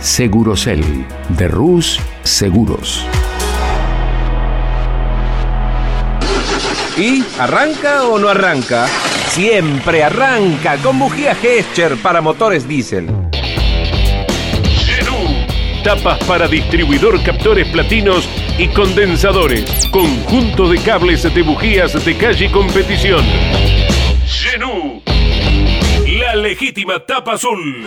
Segurocel de Rus Seguros. ¿Y arranca o no arranca? Siempre arranca con bujía Gescher para motores diésel. Genú. Tapas para distribuidor, captores platinos y condensadores. Conjunto de cables de bujías de calle y competición. Genú. La legítima tapa azul.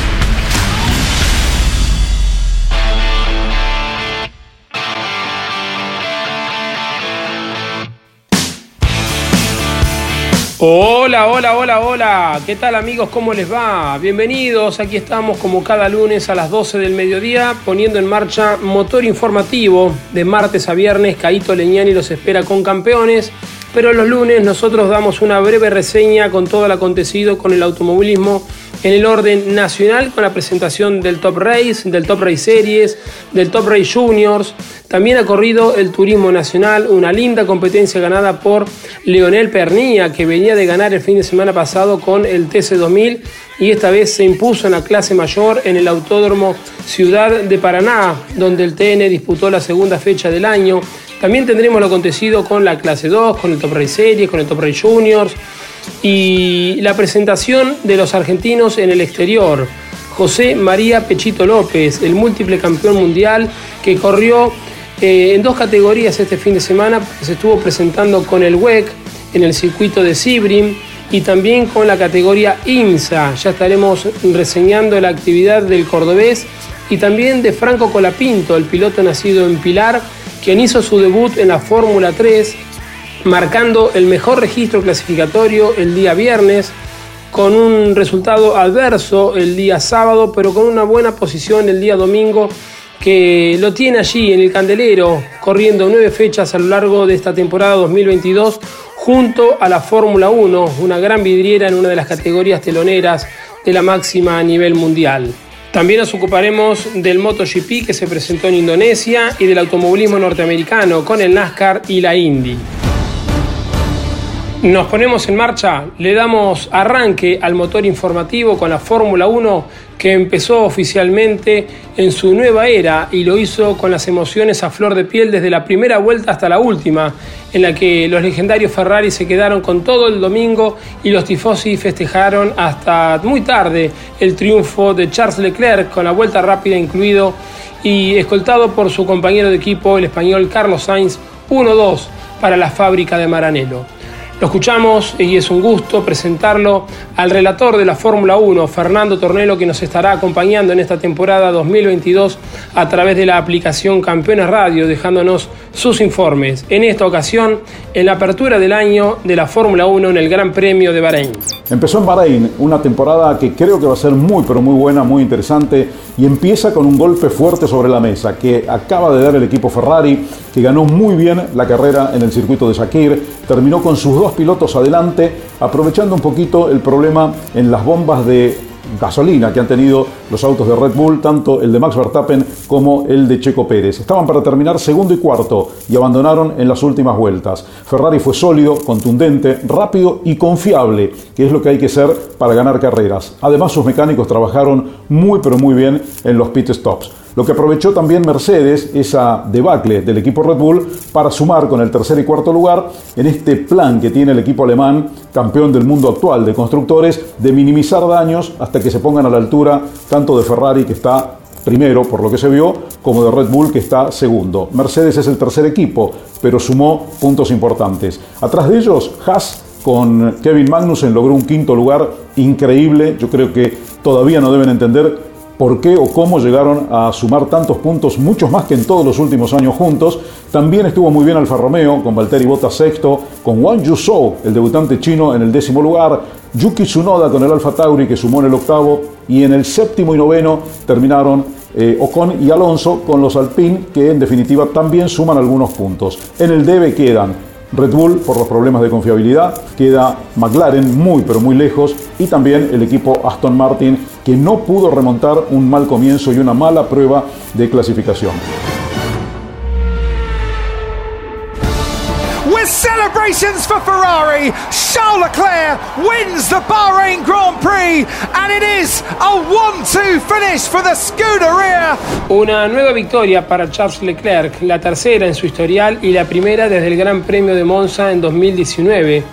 Hola, hola, hola, hola. ¿Qué tal amigos? ¿Cómo les va? Bienvenidos. Aquí estamos como cada lunes a las 12 del mediodía poniendo en marcha motor informativo de martes a viernes. Caito Leñani los espera con campeones. Pero los lunes nosotros damos una breve reseña con todo el acontecido con el automovilismo en el orden nacional con la presentación del Top Race, del Top Race Series, del Top Race Juniors. También ha corrido el Turismo Nacional, una linda competencia ganada por Leonel Pernía, que venía de ganar el fin de semana pasado con el TC2000 y esta vez se impuso en la clase mayor en el Autódromo Ciudad de Paraná, donde el TN disputó la segunda fecha del año. También tendremos lo acontecido con la clase 2, con el Top Race Series, con el Top Race Juniors y la presentación de los argentinos en el exterior. José María Pechito López, el múltiple campeón mundial que corrió eh, en dos categorías este fin de semana, se estuvo presentando con el WEC en el circuito de Sibrim y también con la categoría INSA. Ya estaremos reseñando la actividad del cordobés y también de Franco Colapinto, el piloto nacido en Pilar, quien hizo su debut en la Fórmula 3 marcando el mejor registro clasificatorio el día viernes, con un resultado adverso el día sábado, pero con una buena posición el día domingo, que lo tiene allí en el candelero, corriendo nueve fechas a lo largo de esta temporada 2022, junto a la Fórmula 1, una gran vidriera en una de las categorías teloneras de la máxima a nivel mundial. También nos ocuparemos del MotoGP que se presentó en Indonesia y del automovilismo norteamericano con el NASCAR y la Indy. Nos ponemos en marcha, le damos arranque al motor informativo con la Fórmula 1 que empezó oficialmente en su nueva era y lo hizo con las emociones a flor de piel desde la primera vuelta hasta la última, en la que los legendarios Ferrari se quedaron con todo el domingo y los tifosi festejaron hasta muy tarde el triunfo de Charles Leclerc con la vuelta rápida incluido y escoltado por su compañero de equipo, el español Carlos Sainz, 1-2 para la fábrica de Maranello. Lo escuchamos y es un gusto presentarlo al relator de la Fórmula 1, Fernando Tornelo, que nos estará acompañando en esta temporada 2022 a través de la aplicación Campeones Radio, dejándonos sus informes. En esta ocasión, en la apertura del año de la Fórmula 1 en el Gran Premio de Bahrein. Empezó en Bahrein una temporada que creo que va a ser muy, pero muy buena, muy interesante y empieza con un golpe fuerte sobre la mesa que acaba de dar el equipo Ferrari, que ganó muy bien la carrera en el circuito de Shakir, terminó con sus dos pilotos adelante, aprovechando un poquito el problema en las bombas de gasolina que han tenido los autos de Red Bull, tanto el de Max Verstappen como el de Checo Pérez. Estaban para terminar segundo y cuarto y abandonaron en las últimas vueltas. Ferrari fue sólido, contundente, rápido y confiable, que es lo que hay que ser para ganar carreras. Además, sus mecánicos trabajaron muy pero muy bien en los pit stops. Lo que aprovechó también Mercedes, esa debacle del equipo Red Bull, para sumar con el tercer y cuarto lugar en este plan que tiene el equipo alemán, campeón del mundo actual de constructores, de minimizar daños hasta que se pongan a la altura tanto de Ferrari, que está primero por lo que se vio, como de Red Bull que está segundo. Mercedes es el tercer equipo, pero sumó puntos importantes. Atrás de ellos, Haas con Kevin Magnussen logró un quinto lugar increíble. Yo creo que todavía no deben entender por qué o cómo llegaron a sumar tantos puntos, muchos más que en todos los últimos años juntos. También estuvo muy bien Alfa Romeo, con Valtteri Bottas sexto, con Wang Yuzhou, el debutante chino, en el décimo lugar, Yuki Tsunoda con el Alfa Tauri, que sumó en el octavo, y en el séptimo y noveno terminaron eh, Ocon y Alonso con los Alpine, que en definitiva también suman algunos puntos. En el debe quedan Red Bull por los problemas de confiabilidad, queda McLaren muy pero muy lejos y también el equipo Aston Martin que no pudo remontar un mal comienzo y una mala prueba de clasificación. For Ferrari. Charles Leclerc wins the Bahrain Grand Prix and it is a 1-2 finish for the Scuderia. Una nueva victoria para Charles Leclerc, la tercera en su historial y la primera desde el Gran Premio de Monza en 2019.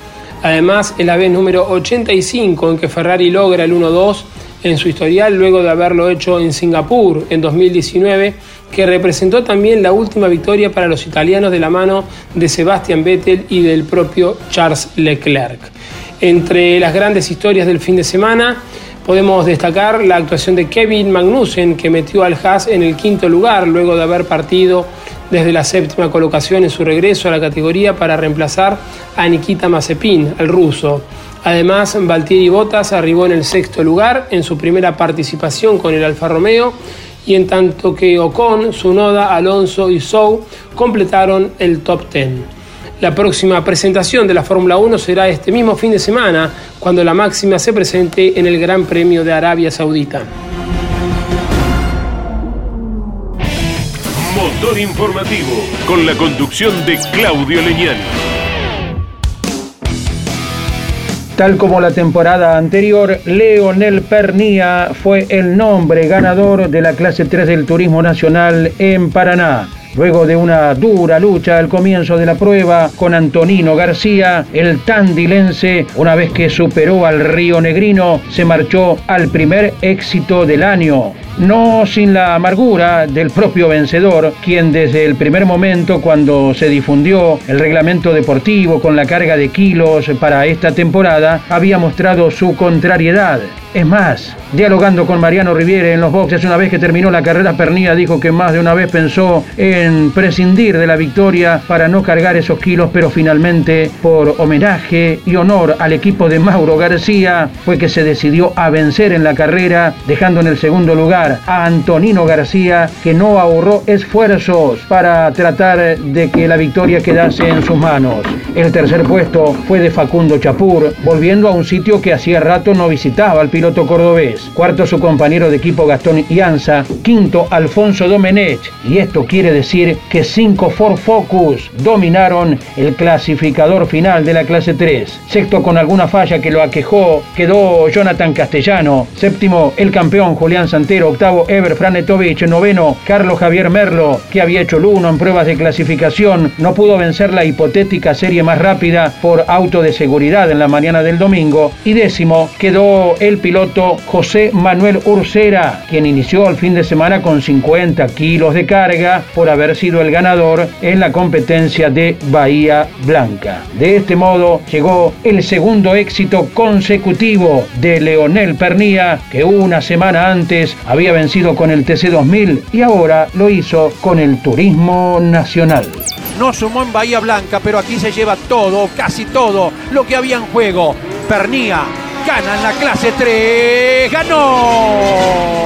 Además, es la vez número 85 en que Ferrari logra el 1-2 en su historial luego de haberlo hecho en Singapur en 2019 que representó también la última victoria para los italianos de la mano de Sebastian Vettel y del propio Charles Leclerc. Entre las grandes historias del fin de semana podemos destacar la actuación de Kevin Magnussen que metió al Haas en el quinto lugar luego de haber partido desde la séptima colocación en su regreso a la categoría para reemplazar a Nikita Mazepin, el ruso. Además, Valtieri Bottas arribó en el sexto lugar en su primera participación con el Alfa Romeo y en tanto que Ocon, Sunoda, Alonso y Zhou completaron el top 10. La próxima presentación de la Fórmula 1 será este mismo fin de semana, cuando la máxima se presente en el Gran Premio de Arabia Saudita. Motor informativo, con la conducción de Claudio Leñani. Tal como la temporada anterior, Leonel Pernía fue el nombre ganador de la clase 3 del Turismo Nacional en Paraná. Luego de una dura lucha al comienzo de la prueba con Antonino García, el tandilense, una vez que superó al Río Negrino, se marchó al primer éxito del año no sin la amargura del propio vencedor, quien desde el primer momento cuando se difundió el reglamento deportivo con la carga de kilos para esta temporada, había mostrado su contrariedad. Es más, dialogando con Mariano Riviere en los boxes una vez que terminó la carrera Pernilla, dijo que más de una vez pensó en prescindir de la victoria para no cargar esos kilos, pero finalmente por homenaje y honor al equipo de Mauro García fue que se decidió a vencer en la carrera, dejando en el segundo lugar a Antonino García, que no ahorró esfuerzos para tratar de que la victoria quedase en sus manos. El tercer puesto fue de Facundo Chapur, volviendo a un sitio que hacía rato no visitaba al piloto cordobés. Cuarto su compañero de equipo Gastón Ianza, quinto Alfonso Domenech, y esto quiere decir que cinco Ford Focus dominaron el clasificador final de la clase 3. Sexto con alguna falla que lo aquejó quedó Jonathan Castellano, séptimo el campeón Julián Santero, octavo Ever Franetovich, noveno Carlos Javier Merlo, que había hecho el uno en pruebas de clasificación, no pudo vencer la hipotética serie más rápida por auto de seguridad en la mañana del domingo, y décimo quedó el piloto José Manuel Ursera, quien inició el fin de semana con 50 kilos de carga por haber sido el ganador en la competencia de Bahía Blanca. De este modo llegó el segundo éxito consecutivo de Leonel Pernía, que una semana antes había vencido con el TC2000 y ahora lo hizo con el Turismo Nacional. No sumó en Bahía Blanca, pero aquí se lleva todo, casi todo, lo que había en juego. Pernía gana en la clase 3. ¡Ganó!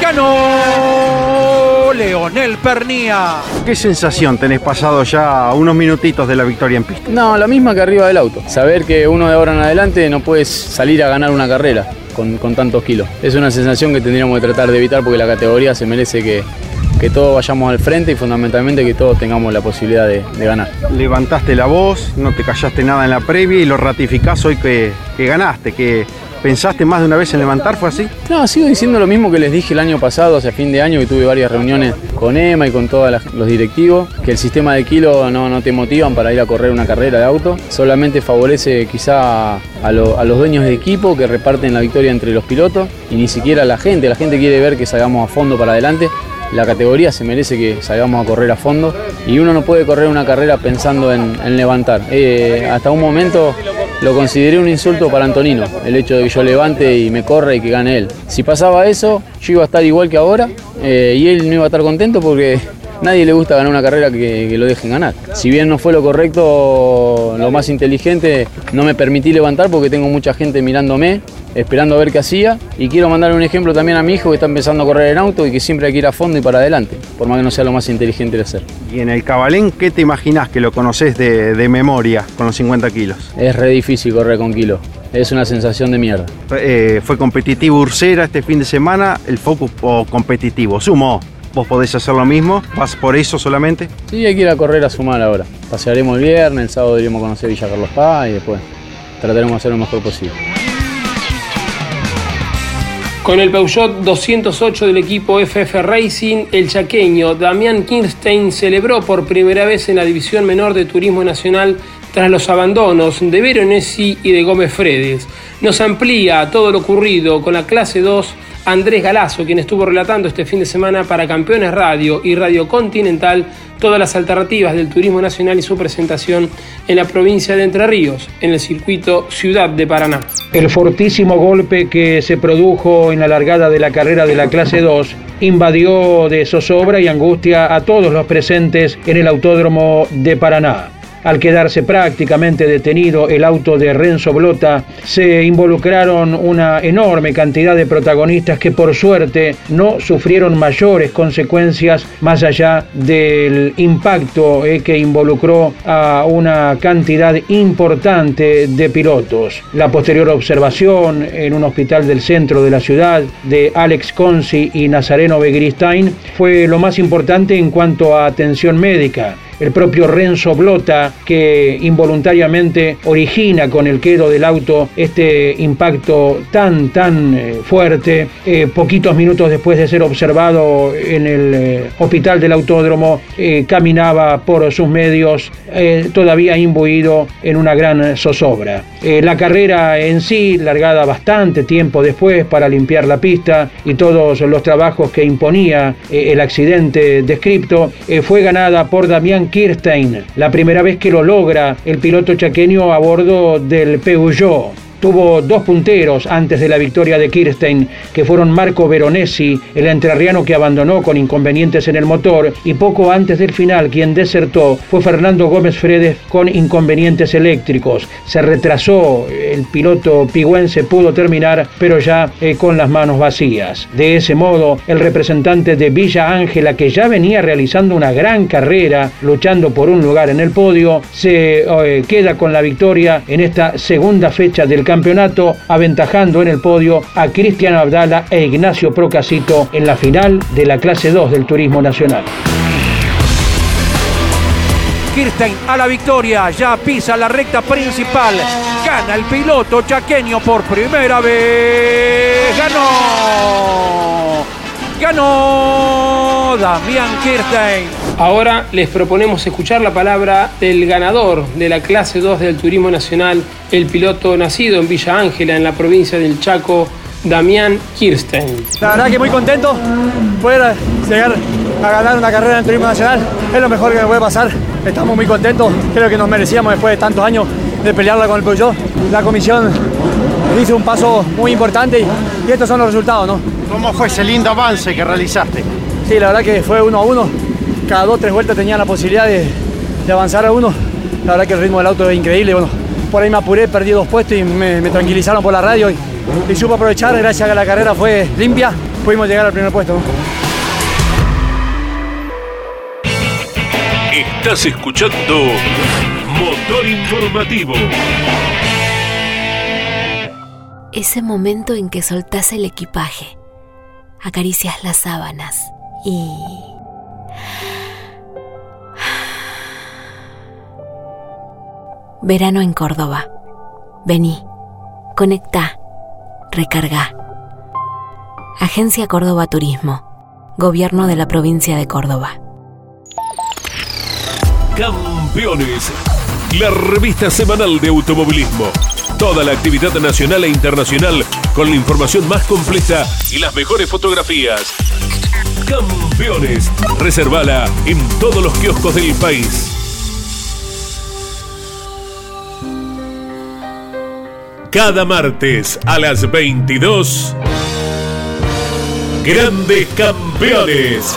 ¡Ganó! Leonel Pernía. ¿Qué sensación tenés pasado ya unos minutitos de la victoria en pista? No, la misma que arriba del auto. Saber que uno de ahora en adelante no puedes salir a ganar una carrera con, tantos kilos. Es una sensación que tendríamos que tratar de evitar porque la categoría se merece que, que todos vayamos al frente y fundamentalmente que todos tengamos la posibilidad de, ganar. Levantaste la voz, no te callaste nada en la previa y lo ratificás hoy que, que ganaste, que ¿Pensaste más de una vez en levantar? ¿Fue así? No, sigo diciendo lo mismo que les dije el año pasado, hacia fin de año, que tuve varias reuniones con Emma y con todos los directivos, que el sistema de kilo no, no, te motivan para ir a correr una carrera de auto, solamente favorece quizá a, a, los dueños de equipo que reparten la victoria entre los pilotos y ni siquiera a la gente. La gente quiere ver que salgamos a fondo para adelante la categoría se merece que salgamos a correr a fondo y uno no puede correr una carrera pensando en, levantar. Eh, hasta un momento lo consideré un insulto para Antonino, el hecho de que yo levante y me corra y que gane él. Si pasaba eso, yo iba a estar igual que ahora eh, y él no iba a estar contento porque nadie le gusta ganar una carrera que, lo dejen ganar. Si bien no fue lo correcto, lo más inteligente, no me permití levantar porque tengo mucha gente mirándome, esperando a ver qué hacía. Y quiero mandarle un ejemplo también a mi hijo que está empezando a correr en auto y que siempre hay que ir a fondo y para adelante, por más que no sea lo más inteligente de hacer. Y en el Cabalén, ¿qué te imaginas que lo conoces de, memoria con los 50 kilos? Es re difícil correr con kilos. Es una sensación de mierda. Eh, fue competitivo Ursera este fin de semana, el focus competitivo. Sumó ¿Vos podés hacer lo mismo? ¿Vas por eso solamente? Sí, hay que ir a correr a sumar ahora. Pasearemos el viernes, el sábado iremos a conocer Villa Carlos Paz y después trataremos de hacer lo mejor posible. Con el Peugeot 208 del equipo FF Racing, el chaqueño Damián Kirstein celebró por primera vez en la división menor de Turismo Nacional tras los abandonos de Veronesi y de Gómez Fredes. Nos amplía todo lo ocurrido con la clase 2 Andrés Galazo, quien estuvo relatando este fin de semana para Campeones Radio y Radio Continental todas las alternativas del turismo nacional y su presentación en la provincia de Entre Ríos, en el circuito Ciudad de Paraná. El fortísimo golpe que se produjo en la largada de la carrera de la clase 2 invadió de zozobra y angustia a todos los presentes en el autódromo de Paraná. Al quedarse prácticamente detenido el auto de Renzo Blota, se involucraron una enorme cantidad de protagonistas que por suerte no sufrieron mayores consecuencias más allá del impacto eh, que involucró a una cantidad importante de pilotos. La posterior observación en un hospital del centro de la ciudad de Alex Consi y Nazareno Begristain fue lo más importante en cuanto a atención médica el propio Renzo Blota, que involuntariamente origina con el quedo del auto este impacto tan, tan eh, fuerte. Eh, poquitos minutos después de ser observado en el eh, hospital del autódromo, caminaba por sus medios todavía imbuido en una gran zozobra. la carrera en sí, largada bastante tiempo después para limpiar la pista y todos los trabajos que imponía el accidente descripto, fue ganada por Damián Kirstein, la primera vez que lo logra el piloto chaqueño a bordo del Peugeot tuvo dos punteros antes de la victoria de Kirstein, que fueron Marco Veronesi, el entrerriano que abandonó con inconvenientes en el motor, y poco antes del final quien desertó fue Fernando Gómez Fredes con inconvenientes eléctricos. Se retrasó, el piloto pigüense pudo terminar, pero ya eh, con las manos vacías. De ese modo, el representante de Villa Ángela, que ya venía realizando una gran carrera, luchando por un lugar en el podio, se eh, queda con la victoria en esta segunda fecha del campeonato, aventajando en el podio a Cristian Abdala e Ignacio Procasito en la final de la clase 2 del Turismo Nacional. Kirstein a la victoria, ya pisa la recta principal, gana el piloto chaqueño por primera vez, ganó, ganó Damián Kirstein. Ahora les proponemos escuchar la palabra del ganador de la clase 2 del Turismo Nacional, el piloto nacido en Villa Ángela, en la provincia del Chaco, Damián Kirsten. La verdad que muy contento poder llegar a ganar una carrera en el Turismo Nacional. Es lo mejor que me puede pasar. Estamos muy contentos. Creo que nos merecíamos después de tantos años de pelearla con el Peugeot. La comisión hizo un paso muy importante y, estos son los resultados, ¿no? ¿Cómo fue ese lindo avance que realizaste? Sí, la verdad que fue uno a uno cada dos o tres vueltas tenía la posibilidad de, avanzar a uno. La verdad que el ritmo del auto es increíble. Bueno, por ahí me apuré, perdí dos puestos y me, tranquilizaron por la radio y, y, supo aprovechar. Gracias a que la carrera fue limpia, pudimos llegar al primer puesto. Estás escuchando Motor Informativo. Ese momento en que soltás el equipaje, acaricias las sábanas y Verano en Córdoba. Vení, conecta, recarga. Agencia Córdoba Turismo. Gobierno de la provincia de Córdoba. Campeones. La revista semanal de automovilismo. Toda la actividad nacional e internacional con la información más completa y las mejores fotografías. Campeones. Reservala en todos los kioscos del país. Cada martes a las 22. Grandes Campeones.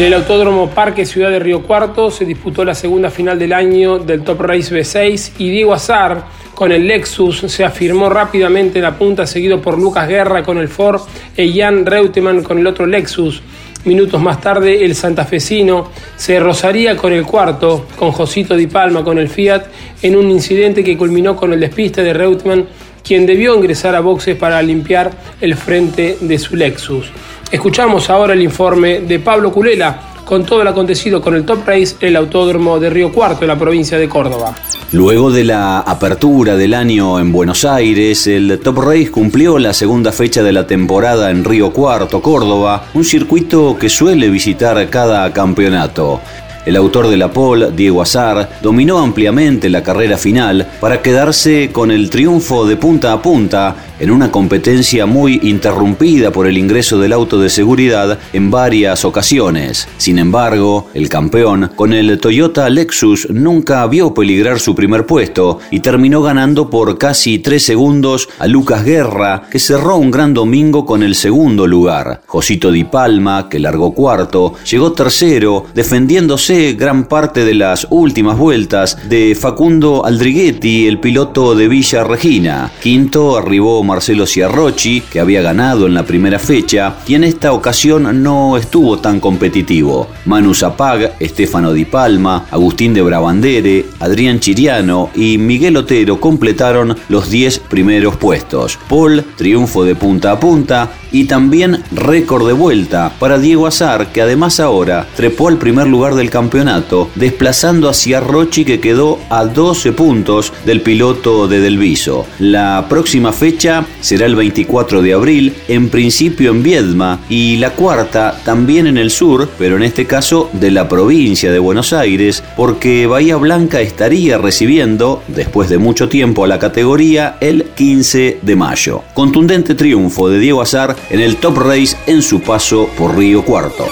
En el Autódromo Parque Ciudad de Río Cuarto se disputó la segunda final del año del Top Race B6 y Diego Azar con el Lexus se afirmó rápidamente en la punta seguido por Lucas Guerra con el Ford e Jan Reutemann con el otro Lexus. Minutos más tarde el santafesino se rozaría con el cuarto, con Josito Di Palma con el Fiat, en un incidente que culminó con el despiste de Reutemann, quien debió ingresar a boxes para limpiar el frente de su Lexus. Escuchamos ahora el informe de Pablo Culela con todo el acontecido con el Top Race en el Autódromo de Río Cuarto, en la provincia de Córdoba. Luego de la apertura del año en Buenos Aires, el Top Race cumplió la segunda fecha de la temporada en Río Cuarto, Córdoba, un circuito que suele visitar cada campeonato. El autor de la pole, Diego Azar, dominó ampliamente la carrera final para quedarse con el triunfo de punta a punta en una competencia muy interrumpida por el ingreso del auto de seguridad en varias ocasiones. Sin embargo, el campeón, con el Toyota Lexus, nunca vio peligrar su primer puesto y terminó ganando por casi tres segundos a Lucas Guerra, que cerró un gran domingo con el segundo lugar. Josito Di Palma, que largó cuarto, llegó tercero, defendiéndose gran parte de las últimas vueltas de Facundo Aldriguetti, el piloto de Villa Regina. Quinto arribó Marcelo Ciarrochi, que había ganado en la primera fecha, y en esta ocasión no estuvo tan competitivo. Manu Zapag, Estefano Di Palma, Agustín de Brabandere, Adrián Chiriano y Miguel Otero completaron los 10 primeros puestos. Paul, triunfo de punta a punta, y también récord de vuelta para Diego Azar, que además ahora trepó al primer lugar del campeonato, desplazando a Ciarrochi que quedó a 12 puntos del piloto de Delviso. La próxima fecha será el 24 de abril, en principio en Viedma, y la cuarta también en el sur, pero en este caso de la provincia de Buenos Aires, porque Bahía Blanca estaría recibiendo, después de mucho tiempo a la categoría, el 15 de mayo. Contundente triunfo de Diego Azar en el Top Race en su paso por Río Cuarto.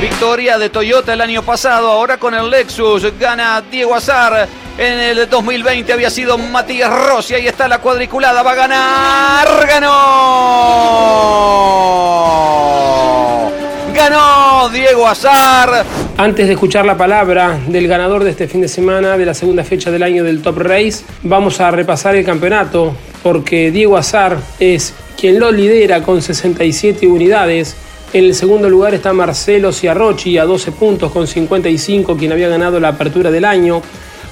Victoria de Toyota el año pasado, ahora con el Lexus gana Diego Azar. En el 2020 había sido Matías Rossi, ahí está la cuadriculada, va a ganar, ganó. Ganó Diego Azar. Antes de escuchar la palabra del ganador de este fin de semana de la segunda fecha del año del Top Race, vamos a repasar el campeonato porque Diego Azar es quien lo lidera con 67 unidades. En el segundo lugar está Marcelo Ciarrochi a 12 puntos con 55, quien había ganado la apertura del año.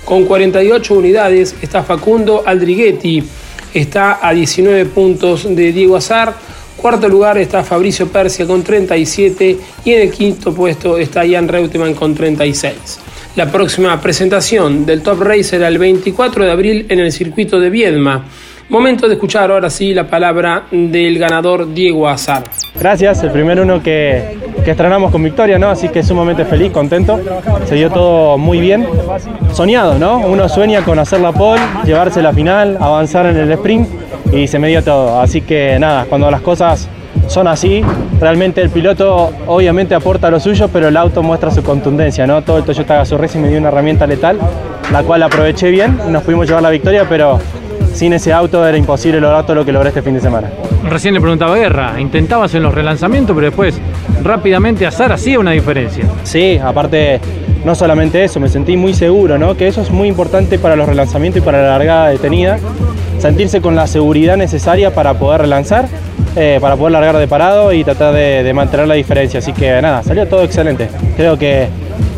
Con 48 unidades está Facundo Aldriguetti, está a 19 puntos de Diego Azar. Cuarto lugar está Fabricio Persia con 37 y en el quinto puesto está Jan Reutemann con 36. La próxima presentación del Top Race será el 24 de abril en el circuito de Viedma. Momento de escuchar ahora sí la palabra del ganador Diego Azar. Gracias, el primer uno que, que estrenamos con victoria, ¿no? Así que sumamente feliz, contento. Se dio todo muy bien. Soñado, ¿no? Uno sueña con hacer la pole, llevarse la final, avanzar en el sprint y se me dio todo. Así que nada, cuando las cosas son así, realmente el piloto obviamente aporta lo suyo, pero el auto muestra su contundencia, ¿no? Todo el Toyota Gazoo Racing me dio una herramienta letal, la cual aproveché bien, nos pudimos llevar la victoria, pero sin ese auto era imposible lograr todo lo que logré este fin de semana. Recién le preguntaba a Guerra, intentabas en los relanzamientos, pero después rápidamente Azar hacía una diferencia. Sí, aparte no solamente eso, me sentí muy seguro, ¿no? Que eso es muy importante para los relanzamientos y para la largada detenida. Sentirse con la seguridad necesaria para poder relanzar, eh, para poder largar de parado y tratar de, de mantener la diferencia. Así que nada, salió todo excelente. Creo que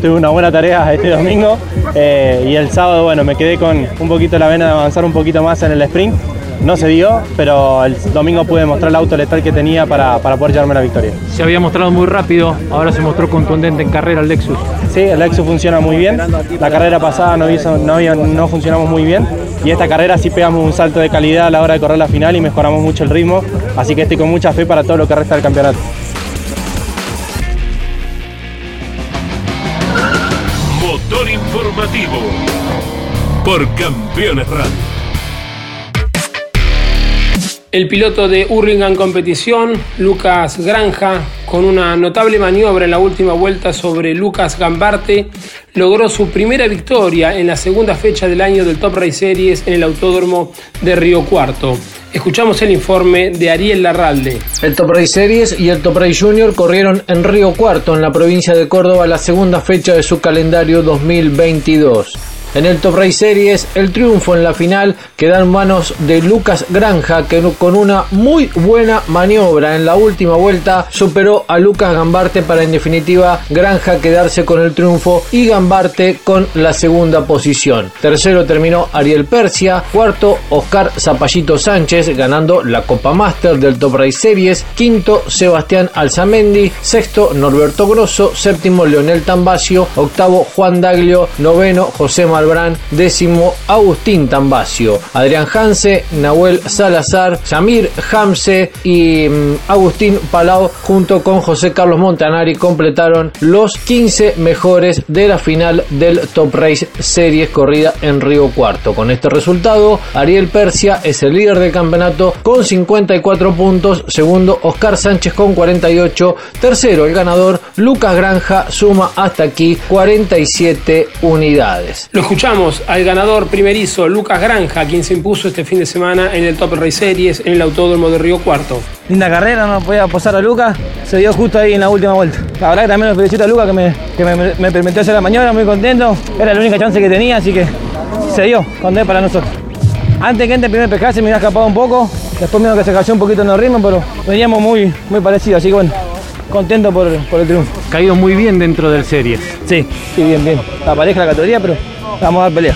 tuve una buena tarea este domingo eh, y el sábado, bueno, me quedé con un poquito la vena de avanzar un poquito más en el sprint. No se dio, pero el domingo pude mostrar el auto letal que tenía para, para poder llevarme la victoria. Se había mostrado muy rápido, ahora se mostró contundente en carrera el Lexus. Sí, el Lexus funciona muy bien. La carrera pasada no, hizo, no, había- no funcionamos muy bien. Y esta carrera sí pegamos un salto de calidad a la hora de correr la final y mejoramos mucho el ritmo. Así que estoy con mucha fe para todo lo que resta del campeonato. Por Campeones Radio. El piloto de Hurlingham Competición, Lucas Granja, con una notable maniobra en la última vuelta sobre Lucas Gambarte, logró su primera victoria en la segunda fecha del año del Top Race Series en el Autódromo de Río Cuarto. Escuchamos el informe de Ariel Larralde. El Top Race Series y el Top Race Junior corrieron en Río Cuarto, en la provincia de Córdoba, la segunda fecha de su calendario 2022. En el Top Race Series, el triunfo en la final queda en manos de Lucas Granja, que con una muy buena maniobra en la última vuelta superó a Lucas Gambarte para en definitiva Granja quedarse con el triunfo y Gambarte con la segunda posición. Tercero terminó Ariel Persia, cuarto Oscar Zapallito Sánchez ganando la Copa Master del Top Race Series, quinto Sebastián Alzamendi, sexto Norberto Grosso, séptimo Leonel Tambacio, octavo Juan Daglio, noveno José Malbrán, décimo Agustín Tambacio, Adrián Hanse, Nahuel Salazar, Samir Hamse y mm, Agustín Palau junto con José Carlos Montanari completaron los 15 mejores de la final del Top Race Series corrida en Río Cuarto. Con este resultado, Ariel Persia es el líder del campeonato con 54 puntos, segundo Oscar Sánchez con 48, tercero el ganador Lucas Granja suma hasta aquí 47 unidades. Escuchamos al ganador primerizo Lucas Granja, quien se impuso este fin de semana en el Top Race Series en el Autódromo de Río Cuarto. Linda carrera, no podía posar a Lucas, se dio justo ahí en la última vuelta. La verdad que también lo felicito a Lucas que, me, que me, me permitió hacer la maniobra, muy contento. Era la única chance que tenía, así que se dio, contento para nosotros. Antes que entre el primer PK se me había escapado un poco, después medio que se cayó un poquito en el ritmo, pero veníamos muy, muy parecidos, así que bueno, contento por, por el triunfo. Caído muy bien dentro del Series. Sí, sí, bien, bien. La pareja la categoría, pero vamos a dar pelea.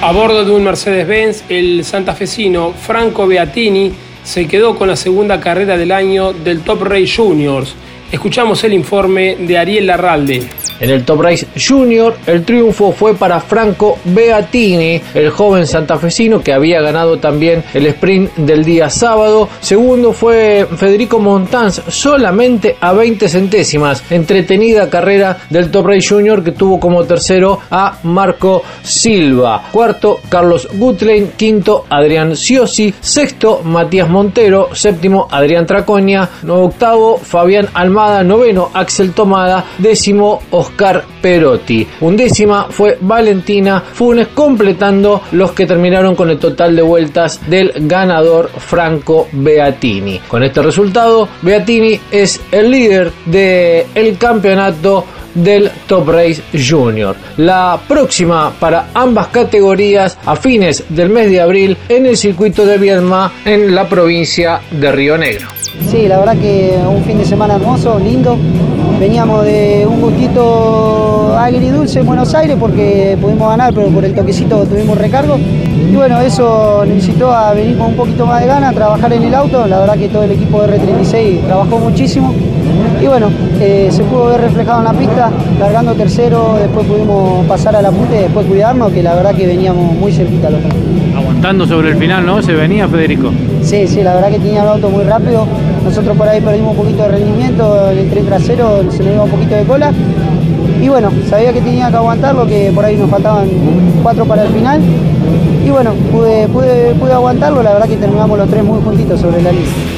A bordo de un Mercedes-Benz, el santafesino Franco Beatini se quedó con la segunda carrera del año del Top Race Juniors. Escuchamos el informe de Ariel Larralde. En el Top Race Junior, el triunfo fue para Franco Beatini, el joven santafesino que había ganado también el sprint del día sábado. Segundo fue Federico Montanz, solamente a 20 centésimas. Entretenida carrera del Top Race Junior que tuvo como tercero a Marco Silva. Cuarto, Carlos Gutlein. Quinto, Adrián Ciosi. Sexto, Matías Montero. Séptimo, Adrián Traconia. Octavo, Fabián Noveno, Axel Tomada. Décimo, Oscar Perotti. Undécima fue Valentina Funes completando los que terminaron con el total de vueltas del ganador Franco Beatini. Con este resultado, Beatini es el líder del campeonato del Top Race Junior. La próxima para ambas categorías a fines del mes de abril en el circuito de Viedma en la provincia de Río Negro. Sí, la verdad que un fin de semana hermoso, lindo. Veníamos de un gustito agridulce en Buenos Aires porque pudimos ganar, pero por el toquecito tuvimos recargo. Y bueno, eso necesitó a venir con un poquito más de gana, trabajar en el auto. La verdad que todo el equipo de R36 trabajó muchísimo. Y bueno, eh, se pudo ver reflejado en la pista, largando tercero, después pudimos pasar a la punta y después cuidarnos, que la verdad que veníamos muy cerquita los. Aguantando sobre el final, ¿no? Se venía Federico. Sí, sí, la verdad que tenía el auto muy rápido. Nosotros por ahí perdimos un poquito de rendimiento, en el tren trasero se nos iba un poquito de cola. Y bueno, sabía que tenía que aguantarlo, que por ahí nos faltaban cuatro para el final. Y bueno, pude, pude, pude aguantarlo, la verdad que terminamos los tres muy juntitos sobre la línea.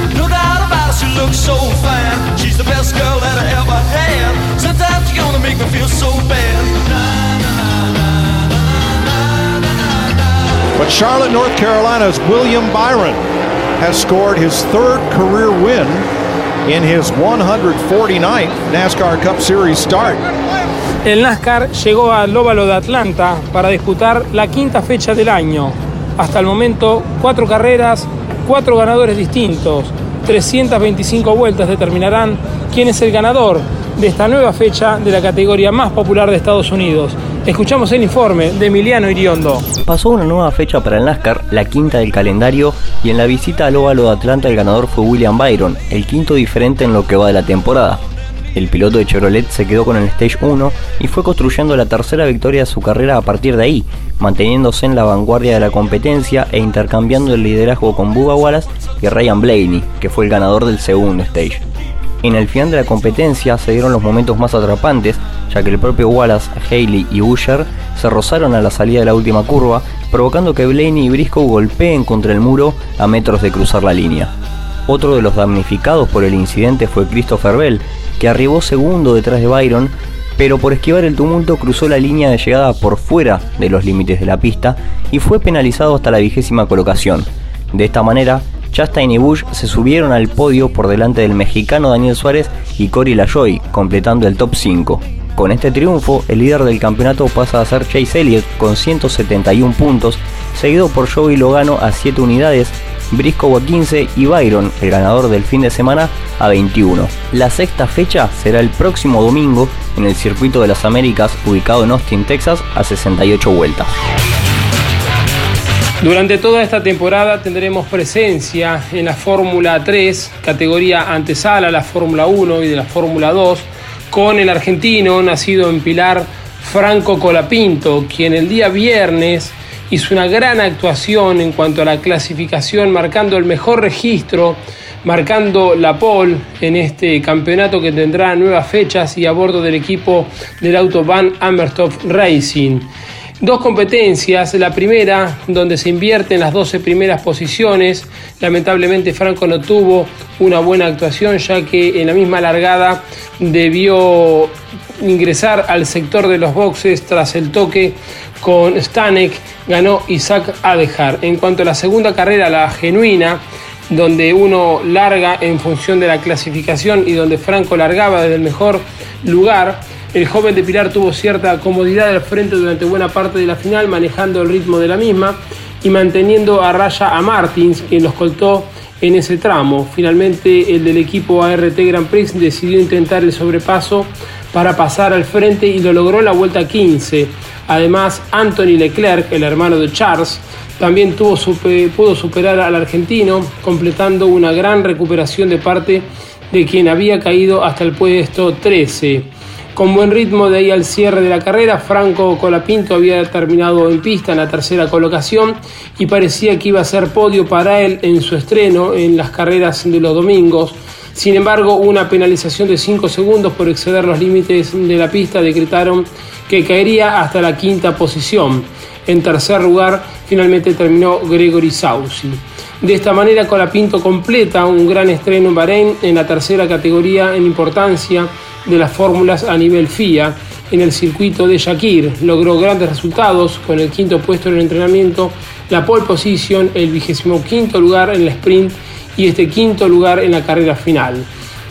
But Charlotte, North Carolina's William Byron has scored his third career win in his 149th NASCAR Cup Series start. El NASCAR llegó al óvalo de Atlanta para disputar la quinta fecha del año. Hasta el momento, cuatro carreras, cuatro ganadores distintos. 325 vueltas determinarán quién es el ganador de esta nueva fecha de la categoría más popular de Estados Unidos. Escuchamos el informe de Emiliano Iriondo. Pasó una nueva fecha para el NASCAR, la quinta del calendario, y en la visita al óvalo de Atlanta el ganador fue William Byron, el quinto diferente en lo que va de la temporada. El piloto de Chevrolet se quedó con el Stage 1 y fue construyendo la tercera victoria de su carrera a partir de ahí, manteniéndose en la vanguardia de la competencia e intercambiando el liderazgo con Bubba Wallace y Ryan Blaney, que fue el ganador del segundo stage. En el final de la competencia se dieron los momentos más atrapantes, ya que el propio Wallace, Haley y Usher se rozaron a la salida de la última curva, provocando que Blaney y Briscoe golpeen contra el muro a metros de cruzar la línea. Otro de los damnificados por el incidente fue Christopher Bell, que arribó segundo detrás de Byron, pero por esquivar el tumulto cruzó la línea de llegada por fuera de los límites de la pista y fue penalizado hasta la vigésima colocación. De esta manera, Chastain y Bush se subieron al podio por delante del mexicano Daniel Suárez y Cory LaJoy, completando el top 5. Con este triunfo, el líder del campeonato pasa a ser Chase Elliott con 171 puntos, seguido por Joey Logano a 7 unidades Briscoe a 15 y Byron, el ganador del fin de semana, a 21. La sexta fecha será el próximo domingo en el Circuito de las Américas, ubicado en Austin, Texas, a 68 vueltas. Durante toda esta temporada tendremos presencia en la Fórmula 3, categoría antesala la Fórmula 1 y de la Fórmula 2, con el argentino nacido en Pilar, Franco Colapinto, quien el día viernes hizo una gran actuación en cuanto a la clasificación, marcando el mejor registro, marcando la pole en este campeonato que tendrá nuevas fechas y a bordo del equipo del auto Van Racing. Dos competencias, la primera donde se invierte en las 12 primeras posiciones, lamentablemente Franco no tuvo una buena actuación ya que en la misma largada debió ingresar al sector de los boxes tras el toque con Stanek, ganó Isaac Adejar. En cuanto a la segunda carrera, la genuina, donde uno larga en función de la clasificación y donde Franco largaba desde el mejor lugar, el joven de Pilar tuvo cierta comodidad al frente durante buena parte de la final, manejando el ritmo de la misma y manteniendo a raya a Martins, quien lo escoltó en ese tramo. Finalmente, el del equipo ART Grand Prix decidió intentar el sobrepaso para pasar al frente y lo logró en la vuelta 15. Además, Anthony Leclerc, el hermano de Charles, también tuvo, pudo superar al argentino, completando una gran recuperación de parte de quien había caído hasta el puesto 13. Con buen ritmo de ahí al cierre de la carrera, Franco Colapinto había terminado en pista en la tercera colocación y parecía que iba a ser podio para él en su estreno en las carreras de los domingos. Sin embargo, una penalización de 5 segundos por exceder los límites de la pista decretaron que caería hasta la quinta posición. En tercer lugar finalmente terminó Gregory Sausi. De esta manera Colapinto completa un gran estreno en Bahrein en la tercera categoría en importancia de las fórmulas a nivel FIA en el circuito de Shakir. Logró grandes resultados con el quinto puesto en el entrenamiento, la pole position, el vigésimo quinto lugar en el sprint y este quinto lugar en la carrera final.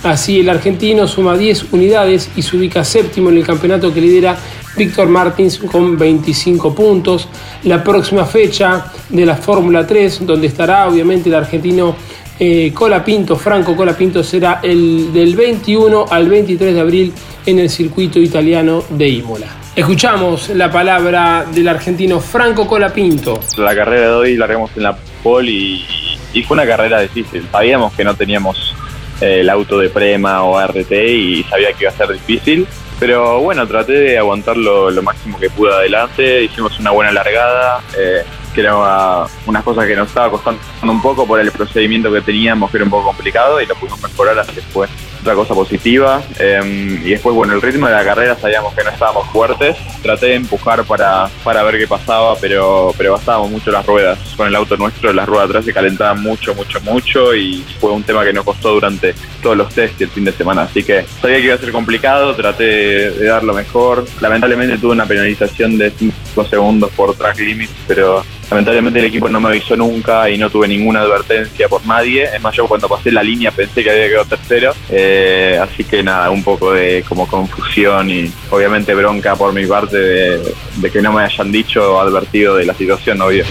Así el argentino suma 10 unidades y se ubica séptimo en el campeonato que lidera Víctor Martins con 25 puntos. La próxima fecha de la Fórmula 3, donde estará obviamente el argentino eh, Colapinto, Franco Colapinto, será el del 21 al 23 de abril en el circuito italiano de Imola. Escuchamos la palabra del argentino Franco Colapinto. La carrera de hoy la haremos en la pole y, y fue una carrera difícil. Sabíamos que no teníamos el auto de Prema o RT y sabía que iba a ser difícil. Pero bueno, traté de aguantarlo lo máximo que pude adelante. Hicimos una buena largada, eh, que era una cosa que nos estaba costando un poco por el procedimiento que teníamos, que era un poco complicado y lo pudimos mejorar, así fue otra cosa positiva. Em, y después, bueno, el ritmo de la carrera sabíamos que no estábamos fuertes. Traté de empujar para, para ver qué pasaba, pero, pero gastábamos mucho las ruedas. Con el auto nuestro, las ruedas atrás se calentaban mucho, mucho, mucho y fue un tema que nos costó durante todos los test y el fin de semana. Así que sabía que iba a ser complicado, traté de, dar lo mejor. Lamentablemente tuve una penalización de 5 segundos por track limit, pero Lamentablemente el equipo no me avisó nunca y no tuve ninguna advertencia por nadie. Es más, yo cuando pasé la línea pensé que había quedado tercero. Eh, así que nada, un poco de como confusión y obviamente bronca por mi parte de, de que no me hayan dicho o advertido de la situación, obvio.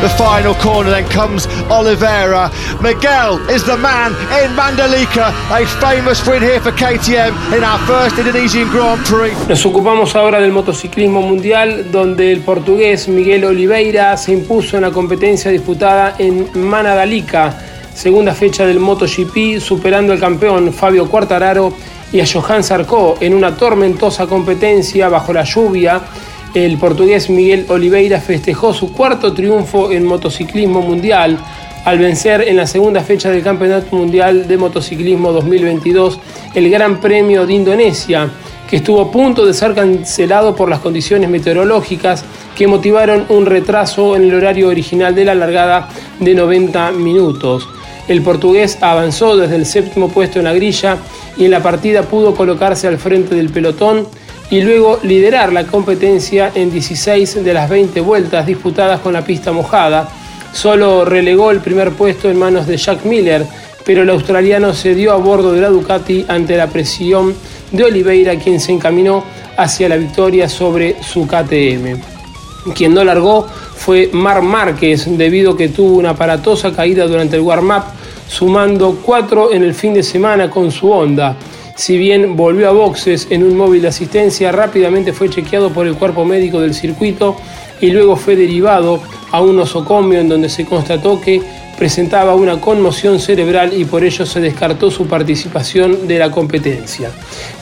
The final corner. Then comes Oliveira. Miguel is the man in Mandalika. A famous win here for KTM in our first Indonesian Grand Prix. Nos ocupamos ahora del motociclismo mundial, donde el portugués Miguel Oliveira se impuso en la competencia disputada en Manadalica, segunda fecha del MotoGP, superando al campeón Fabio Quartararo y a Johan Sarko en una tormentosa competencia bajo la lluvia el portugués Miguel Oliveira festejó su cuarto triunfo en motociclismo mundial al vencer en la segunda fecha del Campeonato Mundial de Motociclismo 2022 el Gran Premio de Indonesia, que estuvo a punto de ser cancelado por las condiciones meteorológicas que motivaron un retraso en el horario original de la largada de 90 minutos. El portugués avanzó desde el séptimo puesto en la grilla y en la partida pudo colocarse al frente del pelotón y luego liderar la competencia en 16 de las 20 vueltas disputadas con la pista mojada. Solo relegó el primer puesto en manos de Jack Miller, pero el australiano se dio a bordo de la Ducati ante la presión de Oliveira, quien se encaminó hacia la victoria sobre su KTM. Quien no largó fue Mar Márquez, debido a que tuvo una aparatosa caída durante el warm-up, sumando cuatro en el fin de semana con su Honda. Si bien volvió a boxes en un móvil de asistencia, rápidamente fue chequeado por el cuerpo médico del circuito y luego fue derivado a un nosocomio en donde se constató que presentaba una conmoción cerebral y por ello se descartó su participación de la competencia.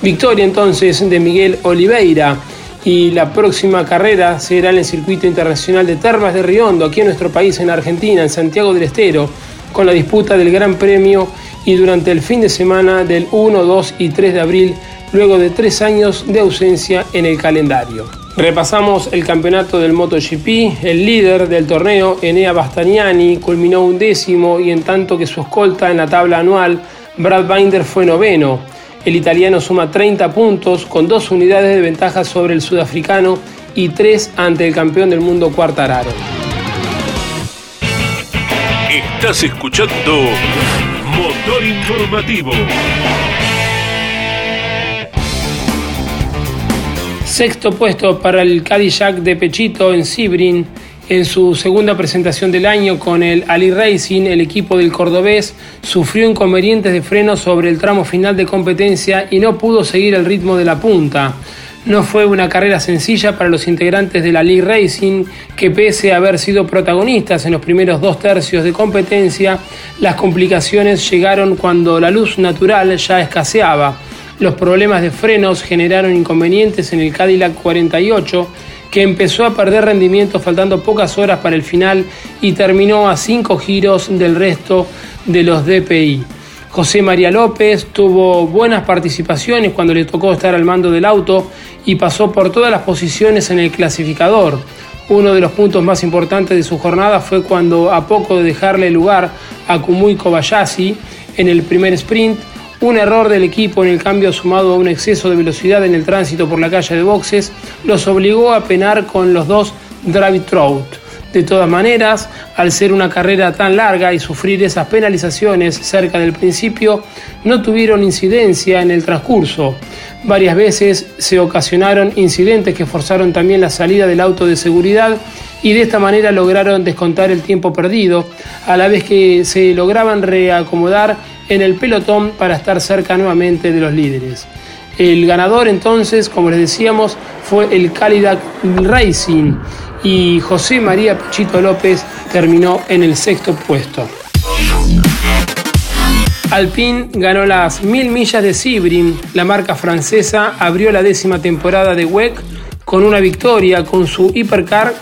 Victoria entonces de Miguel Oliveira y la próxima carrera será en el circuito internacional de Termas de Riondo, aquí en nuestro país, en Argentina, en Santiago del Estero, con la disputa del Gran Premio y durante el fin de semana del 1, 2 y 3 de abril, luego de tres años de ausencia en el calendario. Repasamos el campeonato del MotoGP. El líder del torneo, Enea Bastagnani, culminó un décimo y en tanto que su escolta en la tabla anual, Brad Binder, fue noveno. El italiano suma 30 puntos con dos unidades de ventaja sobre el sudafricano y tres ante el campeón del mundo Quartararo. Estás escuchando Informativo. Sexto puesto para el Cadillac de Pechito en Sibrin. En su segunda presentación del año con el Ali Racing, el equipo del cordobés sufrió inconvenientes de freno sobre el tramo final de competencia y no pudo seguir el ritmo de la punta. No fue una carrera sencilla para los integrantes de la League Racing, que pese a haber sido protagonistas en los primeros dos tercios de competencia, las complicaciones llegaron cuando la luz natural ya escaseaba. Los problemas de frenos generaron inconvenientes en el Cadillac 48, que empezó a perder rendimiento faltando pocas horas para el final y terminó a cinco giros del resto de los DPI. José María López tuvo buenas participaciones cuando le tocó estar al mando del auto y pasó por todas las posiciones en el clasificador. Uno de los puntos más importantes de su jornada fue cuando, a poco de dejarle lugar a Kumui Kobayashi en el primer sprint, un error del equipo en el cambio sumado a un exceso de velocidad en el tránsito por la calle de boxes los obligó a penar con los dos David Trout. De todas maneras, al ser una carrera tan larga y sufrir esas penalizaciones cerca del principio, no tuvieron incidencia en el transcurso. Varias veces se ocasionaron incidentes que forzaron también la salida del auto de seguridad y de esta manera lograron descontar el tiempo perdido, a la vez que se lograban reacomodar en el pelotón para estar cerca nuevamente de los líderes. El ganador entonces, como les decíamos, fue el Cadillac Racing y José María Pichito López terminó en el sexto puesto. Alpine ganó las mil millas de Sebring. La marca francesa abrió la décima temporada de WEC con una victoria con su hipercar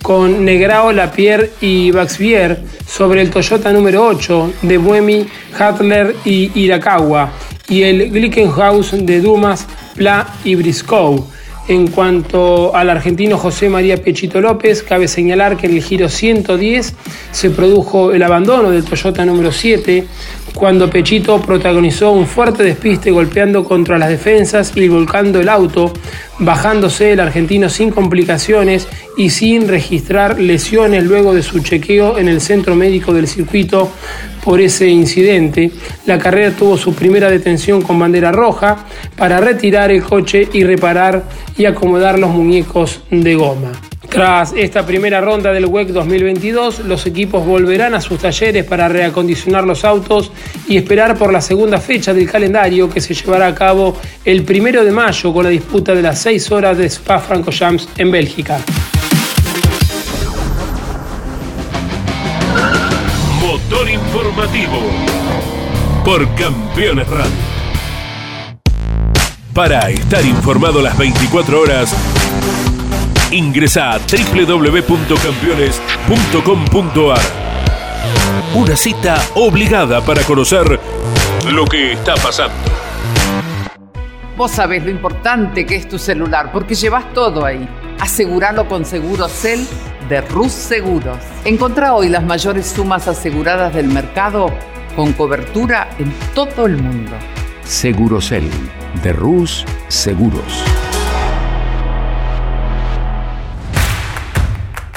con Negrao, Lapierre y Baxvier sobre el Toyota número 8 de Buemi, Hadler y Irakawa y el Glickenhaus de Dumas, Pla y Briscoe. En cuanto al argentino José María Pechito López, cabe señalar que en el giro 110 se produjo el abandono del Toyota número 7, cuando Pechito protagonizó un fuerte despiste golpeando contra las defensas y volcando el auto, bajándose el argentino sin complicaciones y sin registrar lesiones luego de su chequeo en el centro médico del circuito por ese incidente. La carrera tuvo su primera detención con bandera roja para retirar el coche y reparar y acomodar los muñecos de goma. Tras esta primera ronda del WEC 2022, los equipos volverán a sus talleres para reacondicionar los autos y esperar por la segunda fecha del calendario que se llevará a cabo el primero de mayo con la disputa de las 6 horas de Spa-Francorchamps en Bélgica. Motor informativo por Campeones Radio. Para estar informado las 24 horas, ingresa a www.campeones.com.ar. Una cita obligada para conocer lo que está pasando. Vos sabés lo importante que es tu celular, porque llevas todo ahí. Aseguralo con Segurocel de Rus Seguros. Encontrá hoy las mayores sumas aseguradas del mercado con cobertura en todo el mundo. Segurocel de Rus Seguros.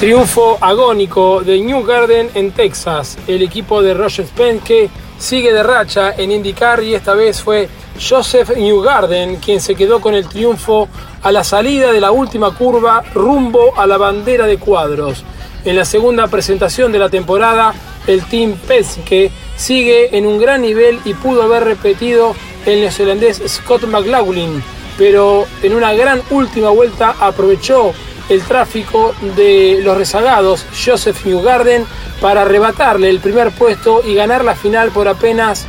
Triunfo agónico de New Garden en Texas. El equipo de Roger Penske sigue de racha en IndyCar y esta vez fue Joseph Newgarden quien se quedó con el triunfo a la salida de la última curva rumbo a la bandera de cuadros. En la segunda presentación de la temporada, el Team Penske sigue en un gran nivel y pudo haber repetido el neozelandés Scott McLaughlin, pero en una gran última vuelta aprovechó el tráfico de los rezagados Joseph Newgarden para arrebatarle el primer puesto y ganar la final por apenas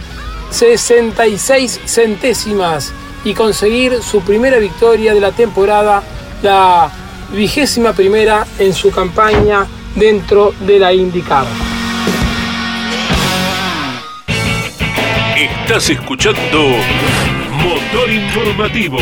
66 centésimas y conseguir su primera victoria de la temporada, la vigésima primera en su campaña dentro de la IndyCar. Estás escuchando Motor Informativo.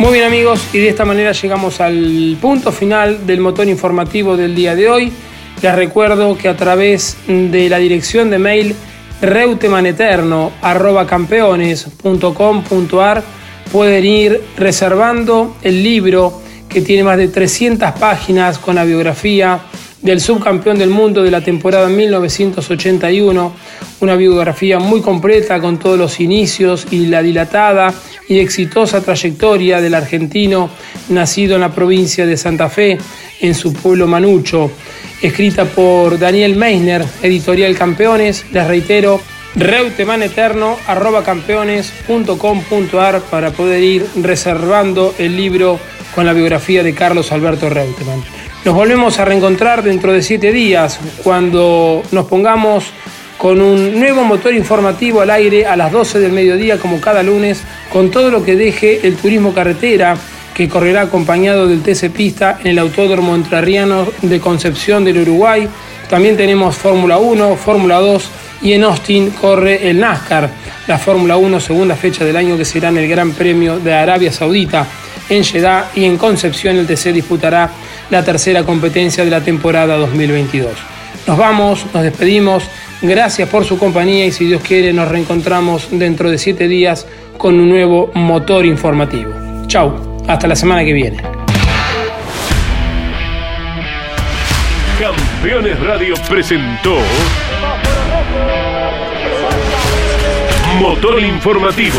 Muy bien amigos, y de esta manera llegamos al punto final del motor informativo del día de hoy. Les recuerdo que a través de la dirección de mail reutemaneterno.campeones.com.ar pueden ir reservando el libro que tiene más de 300 páginas con la biografía del subcampeón del mundo de la temporada 1981, una biografía muy completa con todos los inicios y la dilatada y exitosa trayectoria del argentino nacido en la provincia de Santa Fe, en su pueblo Manucho, escrita por Daniel Meisner, editorial Campeones, les reitero, reutemaneternocampeones.com.ar para poder ir reservando el libro con la biografía de Carlos Alberto Reutemann. Nos volvemos a reencontrar dentro de siete días cuando nos pongamos con un nuevo motor informativo al aire a las 12 del mediodía como cada lunes con todo lo que deje el turismo carretera que correrá acompañado del TC Pista en el Autódromo Entrerriano de Concepción del Uruguay. También tenemos Fórmula 1, Fórmula 2 y en Austin corre el NASCAR, la Fórmula 1 segunda fecha del año que será en el Gran Premio de Arabia Saudita en Jeddah y en Concepción el TC disputará la tercera competencia de la temporada 2022. Nos vamos, nos despedimos, gracias por su compañía y si Dios quiere nos reencontramos dentro de siete días con un nuevo motor informativo. Chau, hasta la semana que viene. Campeones Radio presentó Motor Informativo.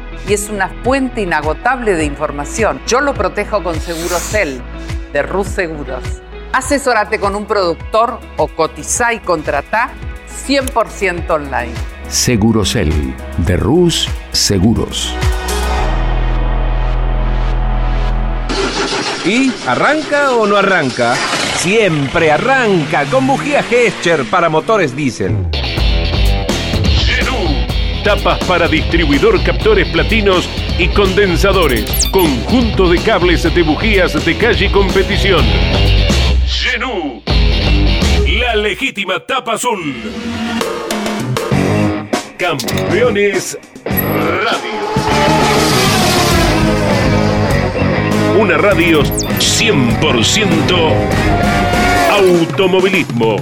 y es una fuente inagotable de información. Yo lo protejo con Segurocel de Rus Seguros. Asesórate con un productor o cotiza y contrata 100% online. Segurocel de Rus Seguros. ¿Y arranca o no arranca? Siempre arranca con bujía Gescher para motores diésel. Tapas para distribuidor captores platinos y condensadores. Conjunto de cables de bujías de calle competición. Genú. La legítima tapa azul. Campeones Radio. Una radio 100% automovilismo.